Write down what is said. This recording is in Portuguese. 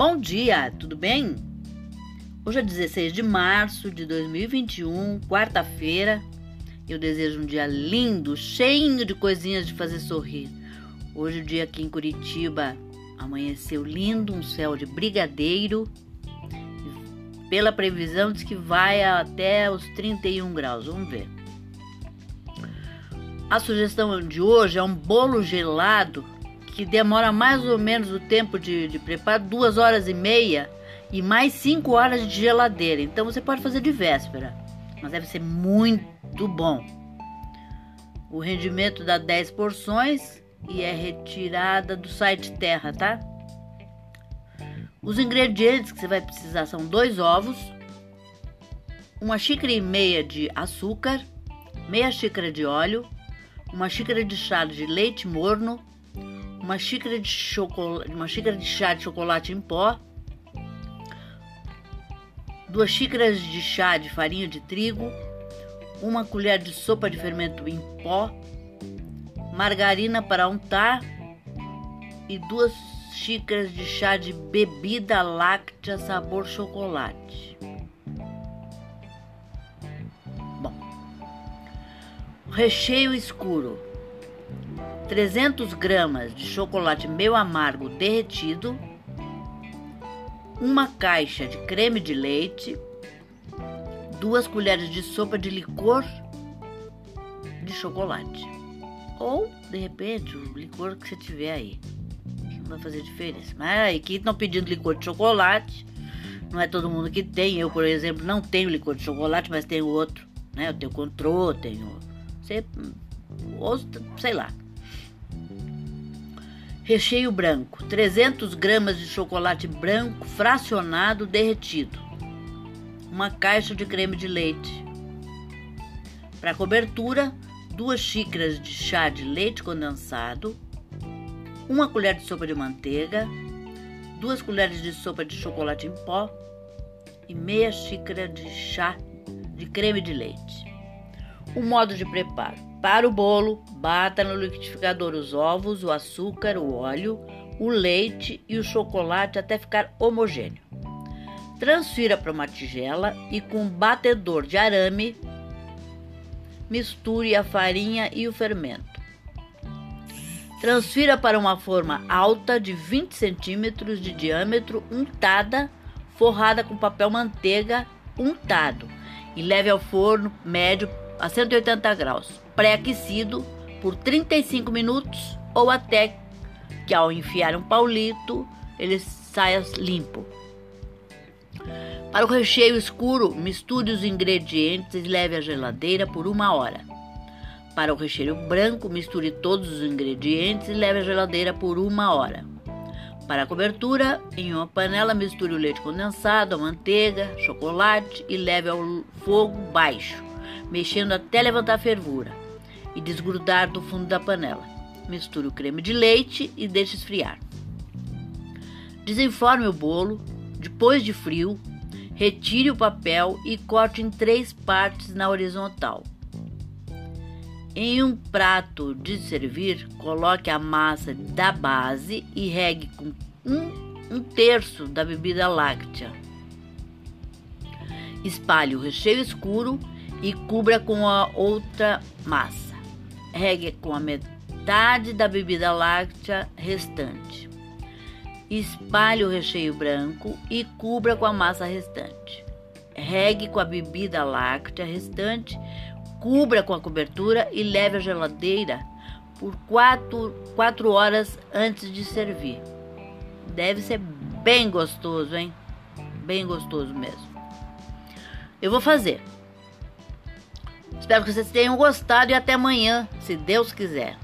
Bom dia, tudo bem? Hoje é 16 de março de 2021, quarta-feira. Eu desejo um dia lindo, cheio de coisinhas de fazer sorrir. Hoje o dia aqui em Curitiba amanheceu lindo, um céu de brigadeiro. Pela previsão diz que vai até os 31 graus. Vamos ver. A sugestão de hoje é um bolo gelado que demora mais ou menos o tempo de, de preparo, duas horas e meia e mais cinco horas de geladeira. Então você pode fazer de véspera, mas deve ser muito bom. O rendimento dá 10 porções e é retirada do site Terra, tá? Os ingredientes que você vai precisar são dois ovos, uma xícara e meia de açúcar, meia xícara de óleo, uma xícara de chá de leite morno, uma xícara de chocolate, uma xícara de chá de chocolate em pó, duas xícaras de chá de farinha de trigo, uma colher de sopa de fermento em pó, margarina para untar e duas xícaras de chá de bebida láctea sabor chocolate. Bom, recheio escuro: 300 gramas de chocolate meio amargo derretido, uma caixa de creme de leite duas colheres de sopa de licor de chocolate. Ou, de repente, o licor que você tiver aí. Não vai fazer diferença. Mas aqui estão pedindo licor de chocolate. Não é todo mundo que tem. Eu, por exemplo, não tenho licor de chocolate, mas tenho outro. Né? Eu tenho controle, tenho. Sei, ou, sei lá. Recheio branco: 300 gramas de chocolate branco fracionado derretido uma caixa de creme de leite. Para cobertura, duas xícaras de chá de leite condensado, uma colher de sopa de manteiga, duas colheres de sopa de chocolate em pó e meia xícara de chá de creme de leite. O modo de preparo: para o bolo, bata no liquidificador os ovos, o açúcar, o óleo, o leite e o chocolate até ficar homogêneo. Transfira para uma tigela e com um batedor de arame misture a farinha e o fermento. Transfira para uma forma alta de 20 centímetros de diâmetro, untada, forrada com papel manteiga untado e leve ao forno médio a 180 graus, pré-aquecido por 35 minutos ou até que ao enfiar um paulito ele saia limpo. Para o recheio escuro, misture os ingredientes e leve à geladeira por uma hora. Para o recheio branco, misture todos os ingredientes e leve à geladeira por uma hora. Para a cobertura, em uma panela, misture o leite condensado, a manteiga, chocolate e leve ao fogo baixo, mexendo até levantar fervura e desgrudar do fundo da panela. Misture o creme de leite e deixe esfriar. Desenforme o bolo, depois de frio, Retire o papel e corte em três partes na horizontal. Em um prato de servir, coloque a massa da base e regue com um, um terço da bebida láctea. Espalhe o recheio escuro e cubra com a outra massa. Regue com a metade da bebida láctea restante. Espalhe o recheio branco e cubra com a massa restante. Regue com a bebida láctea restante, cubra com a cobertura e leve à geladeira por 4, 4 horas antes de servir. Deve ser bem gostoso, hein? Bem gostoso mesmo. Eu vou fazer. Espero que vocês tenham gostado e até amanhã, se Deus quiser.